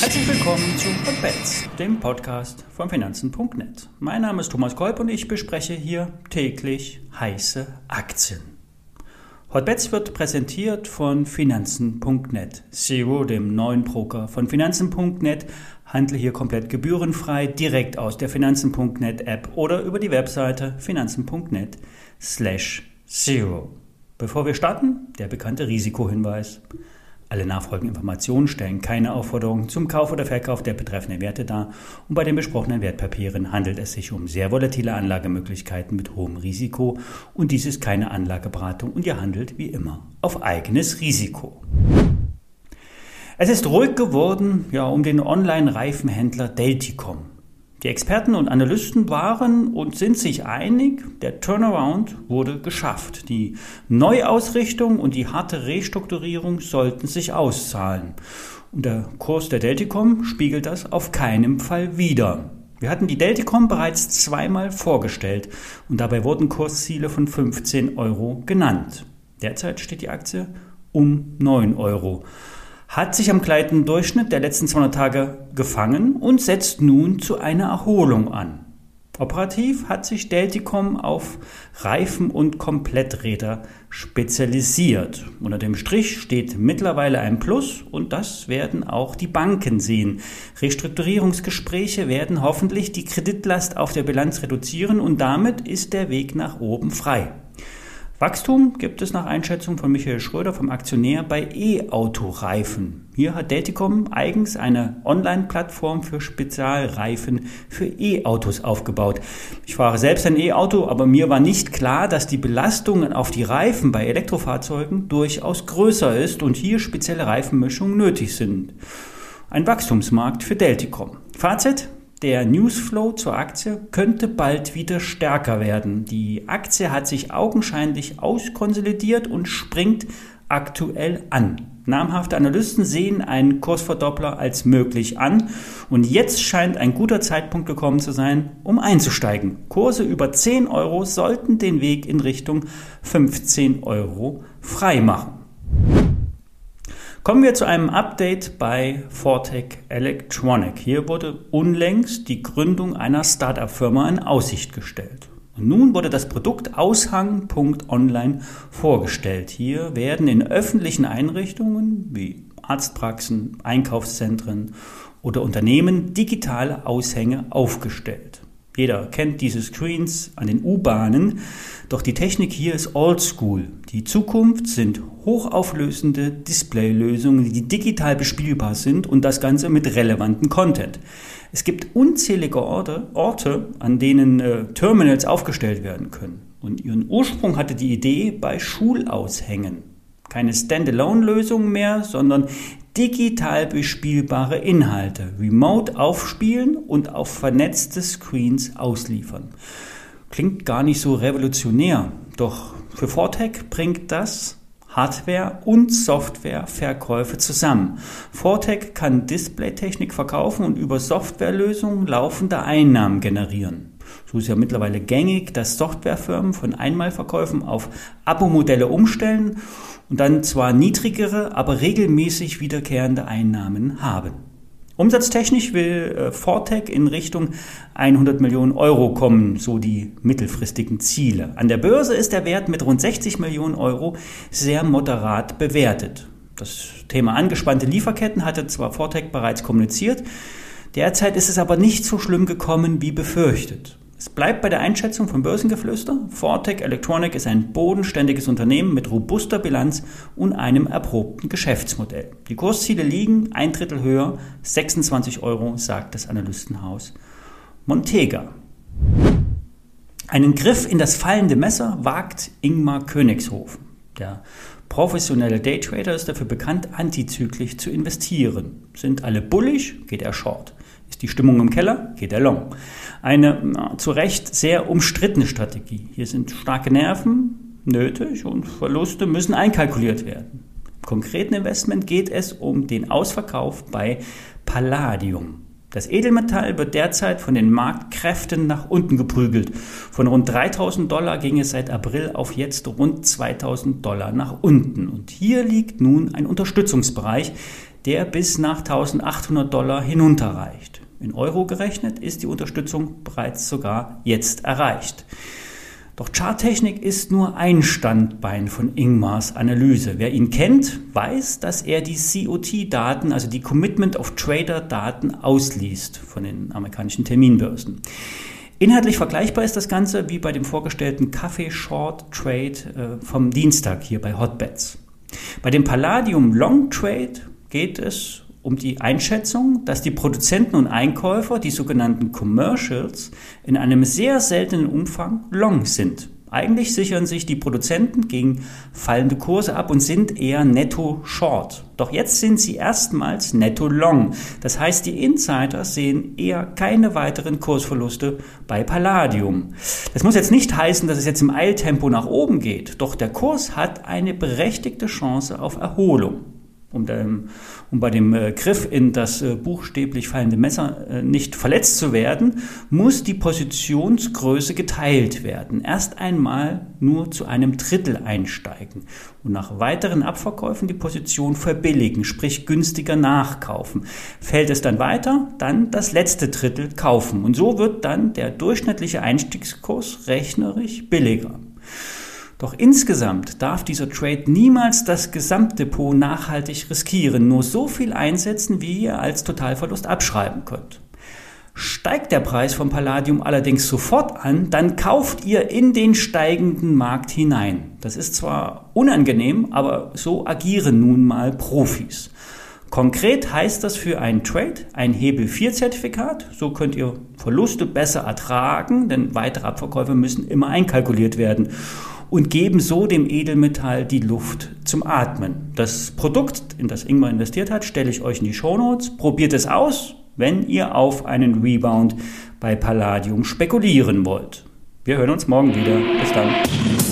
Herzlich willkommen zu Hotbets, dem Podcast von Finanzen.net. Mein Name ist Thomas Kolb und ich bespreche hier täglich heiße Aktien. Hotbets wird präsentiert von Finanzen.net. Zero, dem neuen Broker von Finanzen.net, handle hier komplett gebührenfrei direkt aus der Finanzen.net App oder über die Webseite finanzen.net slash zero. Bevor wir starten, der bekannte Risikohinweis. Alle nachfolgenden Informationen stellen keine Aufforderung zum Kauf oder Verkauf der betreffenden Werte dar und bei den besprochenen Wertpapieren handelt es sich um sehr volatile Anlagemöglichkeiten mit hohem Risiko und dies ist keine Anlageberatung und ihr handelt wie immer auf eigenes Risiko. Es ist ruhig geworden ja, um den Online-Reifenhändler Delticom. Die Experten und Analysten waren und sind sich einig, der Turnaround wurde geschafft. Die Neuausrichtung und die harte Restrukturierung sollten sich auszahlen. Und der Kurs der Delticom spiegelt das auf keinen Fall wider. Wir hatten die Delticom bereits zweimal vorgestellt und dabei wurden Kursziele von 15 Euro genannt. Derzeit steht die Aktie um 9 Euro hat sich am gleitenden Durchschnitt der letzten 200 Tage gefangen und setzt nun zu einer Erholung an. Operativ hat sich Delticom auf Reifen und Kompletträder spezialisiert. Unter dem Strich steht mittlerweile ein Plus und das werden auch die Banken sehen. Restrukturierungsgespräche werden hoffentlich die Kreditlast auf der Bilanz reduzieren und damit ist der Weg nach oben frei. Wachstum gibt es nach Einschätzung von Michael Schröder vom Aktionär bei E-Autoreifen. Hier hat Delticom eigens eine Online-Plattform für Spezialreifen für E-Autos aufgebaut. Ich fahre selbst ein E-Auto, aber mir war nicht klar, dass die Belastungen auf die Reifen bei Elektrofahrzeugen durchaus größer ist und hier spezielle Reifenmischungen nötig sind. Ein Wachstumsmarkt für Delticom. Fazit, der Newsflow zur Aktie könnte bald wieder stärker werden. Die Aktie hat sich augenscheinlich auskonsolidiert und springt aktuell an. Namhafte Analysten sehen einen Kursverdoppler als möglich an und jetzt scheint ein guter Zeitpunkt gekommen zu sein, um einzusteigen. Kurse über 10 Euro sollten den Weg in Richtung 15 Euro freimachen. Kommen wir zu einem Update bei Fortec Electronic. Hier wurde unlängst die Gründung einer Startup-Firma in Aussicht gestellt. Und nun wurde das Produkt Aushang.online vorgestellt. Hier werden in öffentlichen Einrichtungen wie Arztpraxen, Einkaufszentren oder Unternehmen digitale Aushänge aufgestellt. Jeder kennt diese Screens an den U-Bahnen, doch die Technik hier ist oldschool. Die Zukunft sind hochauflösende Displaylösungen, die digital bespielbar sind und das Ganze mit relevantem Content. Es gibt unzählige Orte, Orte an denen äh, Terminals aufgestellt werden können. Und ihren Ursprung hatte die Idee bei Schulaushängen. Keine Standalone-Lösung mehr, sondern digital bespielbare Inhalte, remote aufspielen und auf vernetzte Screens ausliefern. Klingt gar nicht so revolutionär, doch für Fortec bringt das Hardware- und Softwareverkäufe zusammen. Fortec kann Displaytechnik verkaufen und über Softwarelösungen laufende Einnahmen generieren. So ist ja mittlerweile gängig, dass Softwarefirmen von Einmalverkäufen auf Abo-Modelle umstellen und dann zwar niedrigere, aber regelmäßig wiederkehrende Einnahmen haben. Umsatztechnisch will äh, Fortec in Richtung 100 Millionen Euro kommen, so die mittelfristigen Ziele. An der Börse ist der Wert mit rund 60 Millionen Euro sehr moderat bewertet. Das Thema angespannte Lieferketten hatte zwar Fortec bereits kommuniziert, derzeit ist es aber nicht so schlimm gekommen wie befürchtet. Es bleibt bei der Einschätzung von Börsengeflüster. Fortec Electronic ist ein bodenständiges Unternehmen mit robuster Bilanz und einem erprobten Geschäftsmodell. Die Kursziele liegen ein Drittel höher, 26 Euro, sagt das Analystenhaus Montega. Einen Griff in das fallende Messer wagt Ingmar Königshofen. Der professionelle Daytrader ist dafür bekannt, antizyklisch zu investieren. Sind alle bullish, geht er short. Ist die Stimmung im Keller, geht er long. Eine zu Recht sehr umstrittene Strategie. Hier sind starke Nerven nötig und Verluste müssen einkalkuliert werden. Im konkreten Investment geht es um den Ausverkauf bei Palladium. Das Edelmetall wird derzeit von den Marktkräften nach unten geprügelt. Von rund 3000 Dollar ging es seit April auf jetzt rund 2000 Dollar nach unten. Und hier liegt nun ein Unterstützungsbereich, der bis nach 1800 Dollar hinunterreicht. In Euro gerechnet ist die Unterstützung bereits sogar jetzt erreicht. Doch Charttechnik ist nur ein Standbein von Ingmars Analyse. Wer ihn kennt, weiß, dass er die COT-Daten, also die Commitment of Trader-Daten, ausliest von den amerikanischen Terminbörsen. Inhaltlich vergleichbar ist das Ganze wie bei dem vorgestellten Kaffee Short Trade äh, vom Dienstag hier bei Hotbets. Bei dem Palladium Long Trade geht es um die Einschätzung, dass die Produzenten und Einkäufer, die sogenannten Commercials, in einem sehr seltenen Umfang long sind. Eigentlich sichern sich die Produzenten gegen fallende Kurse ab und sind eher netto short. Doch jetzt sind sie erstmals netto long. Das heißt, die Insider sehen eher keine weiteren Kursverluste bei Palladium. Das muss jetzt nicht heißen, dass es jetzt im Eiltempo nach oben geht. Doch der Kurs hat eine berechtigte Chance auf Erholung um, dem, um bei dem äh, Griff in das äh, buchstäblich fallende Messer äh, nicht verletzt zu werden, muss die Positionsgröße geteilt werden. Erst einmal nur zu einem Drittel einsteigen und nach weiteren Abverkäufen die Position verbilligen, sprich günstiger nachkaufen. Fällt es dann weiter, dann das letzte Drittel kaufen. Und so wird dann der durchschnittliche Einstiegskurs rechnerisch billiger. Doch insgesamt darf dieser Trade niemals das Gesamtdepot nachhaltig riskieren, nur so viel einsetzen, wie ihr als Totalverlust abschreiben könnt. Steigt der Preis vom Palladium allerdings sofort an, dann kauft ihr in den steigenden Markt hinein. Das ist zwar unangenehm, aber so agieren nun mal Profis. Konkret heißt das für einen Trade ein Hebel 4 Zertifikat. So könnt ihr Verluste besser ertragen, denn weitere Abverkäufe müssen immer einkalkuliert werden und geben so dem Edelmetall die Luft zum Atmen. Das Produkt, in das Ingmar investiert hat, stelle ich euch in die Shownotes. Probiert es aus, wenn ihr auf einen Rebound bei Palladium spekulieren wollt. Wir hören uns morgen wieder. Bis dann.